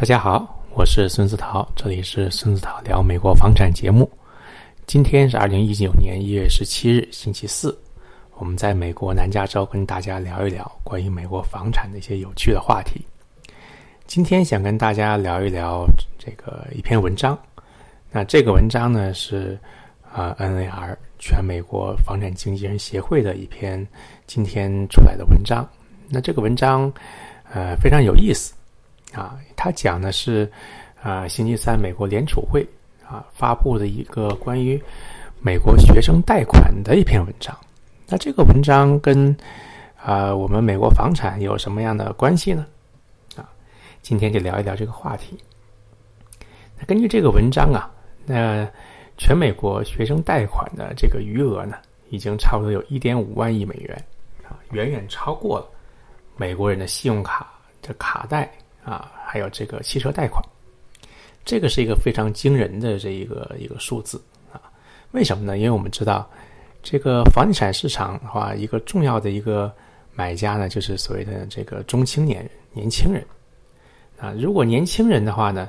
大家好，我是孙子涛，这里是孙子涛聊美国房产节目。今天是二零一九年一月十七日，星期四。我们在美国南加州跟大家聊一聊关于美国房产的一些有趣的话题。今天想跟大家聊一聊这个一篇文章。那这个文章呢是啊 NAR 全美国房产经纪人协会的一篇今天出来的文章。那这个文章呃非常有意思。啊，他讲的是，啊，星期三美国联储会啊发布的一个关于美国学生贷款的一篇文章。那这个文章跟啊我们美国房产有什么样的关系呢？啊，今天就聊一聊这个话题。那根据这个文章啊，那全美国学生贷款的这个余额呢，已经差不多有一点五万亿美元啊，远远超过了美国人的信用卡的卡贷。啊，还有这个汽车贷款，这个是一个非常惊人的这一个一个数字啊。为什么呢？因为我们知道，这个房地产市场的话，一个重要的一个买家呢，就是所谓的这个中青年人、年轻人啊。如果年轻人的话呢，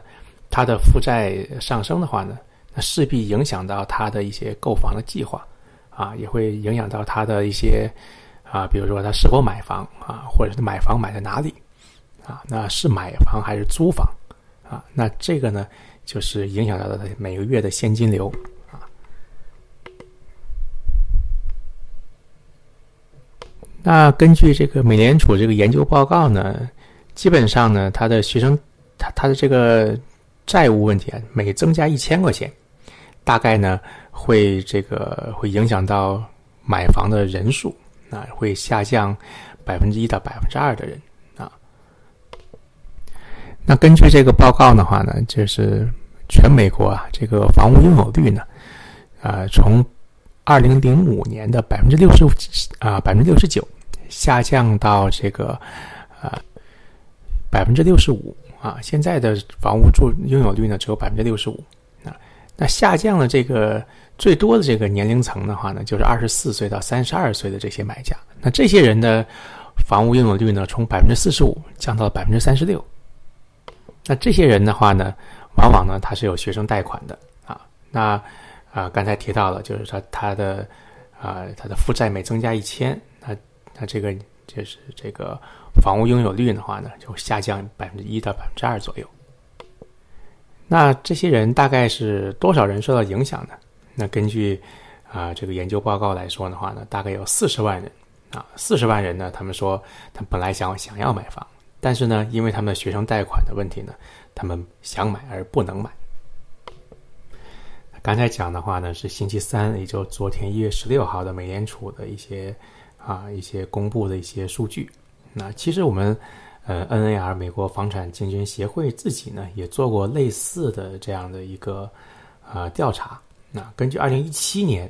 他的负债上升的话呢，那势必影响到他的一些购房的计划啊，也会影响到他的一些啊，比如说他是否买房啊，或者是买房买在哪里。啊，那是买房还是租房？啊，那这个呢，就是影响到他每个月的现金流啊。那根据这个美联储这个研究报告呢，基本上呢，他的学生他他的这个债务问题啊，每增加一千块钱，大概呢会这个会影响到买房的人数啊，会下降百分之一到百分之二的人。那根据这个报告的话呢，就是全美国啊，这个房屋拥有率呢，啊，从二零零五年的百分之六十五啊，百分之六十九，下降到这个啊百分之六十五啊，现在的房屋住拥有率呢只有百分之六十五啊。那下降了这个最多的这个年龄层的话呢，就是二十四岁到三十二岁的这些买家。那这些人的房屋拥有率呢，从百分之四十五降到了百分之三十六。那这些人的话呢，往往呢他是有学生贷款的啊。那啊刚才提到了，就是说他的啊他的负债每增加一千，那那这个就是这个房屋拥有率的话呢，就下降百分之一到百分之二左右。那这些人大概是多少人受到影响呢？那根据啊这个研究报告来说的话呢，大概有四十万人啊，四十万人呢，他们说他本来想想要买房。但是呢，因为他们的学生贷款的问题呢，他们想买而不能买。刚才讲的话呢，是星期三，也就昨天一月十六号的美联储的一些啊一些公布的一些数据。那其实我们呃 NAR 美国房产经纪人协会自己呢也做过类似的这样的一个啊调查。那根据二零一七年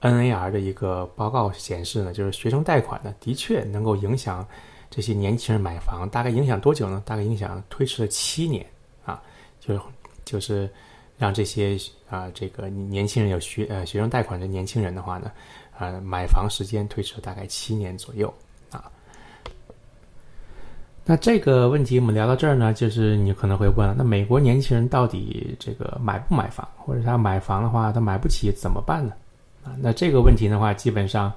NAR 的一个报告显示呢，就是学生贷款呢的确能够影响。这些年轻人买房大概影响多久呢？大概影响推迟了七年啊，就是就是让这些啊这个年轻人有学呃学生贷款的年轻人的话呢，呃买房时间推迟了大概七年左右啊。那这个问题我们聊到这儿呢，就是你可能会问，那美国年轻人到底这个买不买房，或者他买房的话他买不起怎么办呢？啊，那这个问题的话，基本上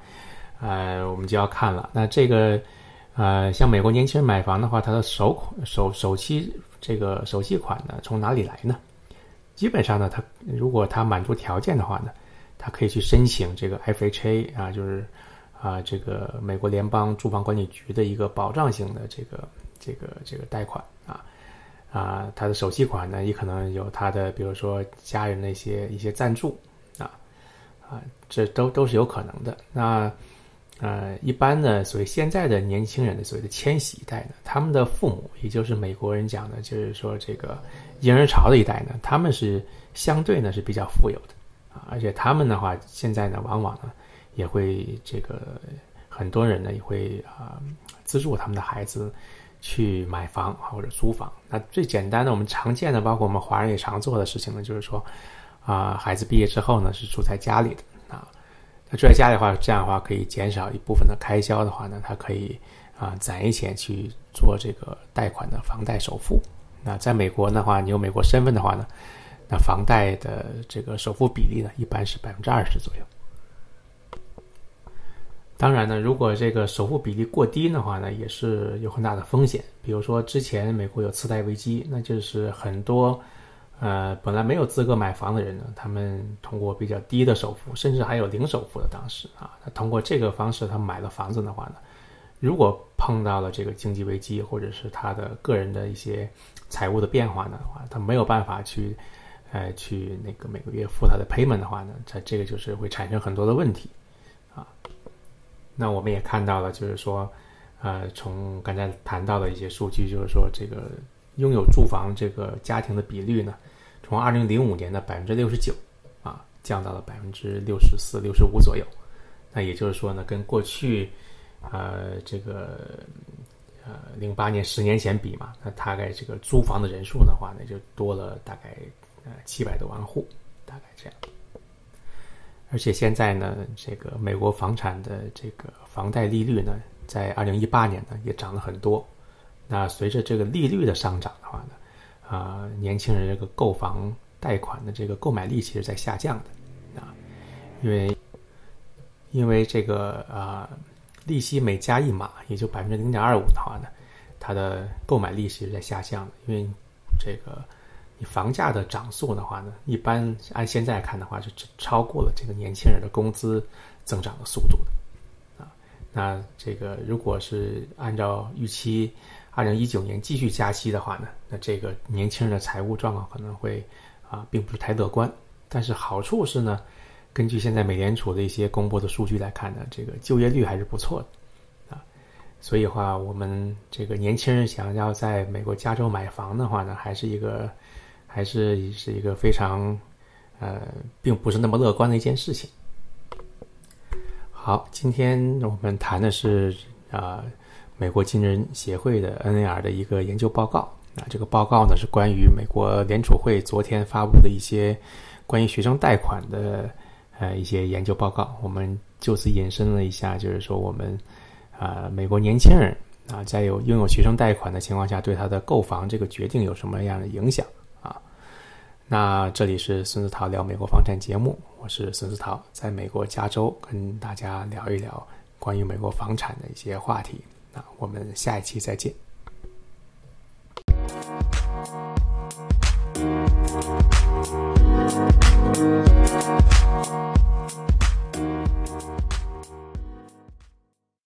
呃我们就要看了，那这个。呃，像美国年轻人买房的话，他的首款首首期这个首期款呢，从哪里来呢？基本上呢，他如果他满足条件的话呢，他可以去申请这个 FHA 啊，就是啊这个美国联邦住房管理局的一个保障型的这个这个这个贷款啊啊，他的首期款呢，也可能有他的比如说家人的一些一些赞助啊啊，这都都是有可能的。那呃，一般呢，所谓现在的年轻人的所谓的千禧一代呢，他们的父母，也就是美国人讲的，就是说这个婴儿潮的一代呢，他们是相对呢是比较富有的啊，而且他们的话，现在呢，往往呢也会这个很多人呢也会啊资助他们的孩子去买房或者租房。那最简单的，我们常见的，包括我们华人也常做的事情呢，就是说啊，孩子毕业之后呢是住在家里的。那住在家里的话，这样的话可以减少一部分的开销的话呢，他可以啊攒一钱去做这个贷款的房贷首付那在美国的话，你有美国身份的话呢，那房贷的这个首付比例呢，一般是百分之二十左右。当然呢，如果这个首付比例过低的话呢，也是有很大的风险。比如说之前美国有次贷危机，那就是很多呃本来没有资格买房的人呢，他们通过比较低的首付，甚至还有零首付的当时啊，他通过这个方式他买了房子的话呢，如果碰到了这个经济危机或者是他的个人的一些财务的变化呢的话，他没有办法去呃去那个每个月付他的 payment 的话呢，在这个就是会产生很多的问题啊。那我们也看到了，就是说，呃，从刚才谈到的一些数据，就是说，这个拥有住房这个家庭的比率呢，从二零零五年的百分之六十九啊，降到了百分之六十四、六十五左右。那也就是说呢，跟过去呃这个呃零八年十年前比嘛，那大概这个租房的人数的话呢，就多了大概呃七百多万户，大概这样。而且现在呢，这个美国房产的这个房贷利率呢，在二零一八年呢也涨了很多。那随着这个利率的上涨的话呢，啊，年轻人这个购房贷款的这个购买力其实在下降的啊，因为因为这个啊，利息每加一码，也就百分之零点二五的话呢，它的购买力其实在下降的，因为这个。你房价的涨速的话呢，一般按现在看的话，是超过了这个年轻人的工资增长的速度的。那这个如果是按照预期，二零一九年继续加息的话呢，那这个年轻人的财务状况可能会啊，并不是太乐观。但是好处是呢，根据现在美联储的一些公布的数据来看呢，这个就业率还是不错的啊。所以话，我们这个年轻人想要在美国加州买房的话呢，还是一个。还是是一个非常，呃，并不是那么乐观的一件事情。好，今天我们谈的是啊，美国金人协会的 NAR 的一个研究报告。啊，这个报告呢是关于美国联储会昨天发布的一些关于学生贷款的呃一些研究报告。我们就此引申了一下，就是说我们啊，美国年轻人啊，在有拥有学生贷款的情况下，对他的购房这个决定有什么样的影响？那这里是孙子涛聊美国房产节目，我是孙子涛，在美国加州跟大家聊一聊关于美国房产的一些话题。那我们下一期再见。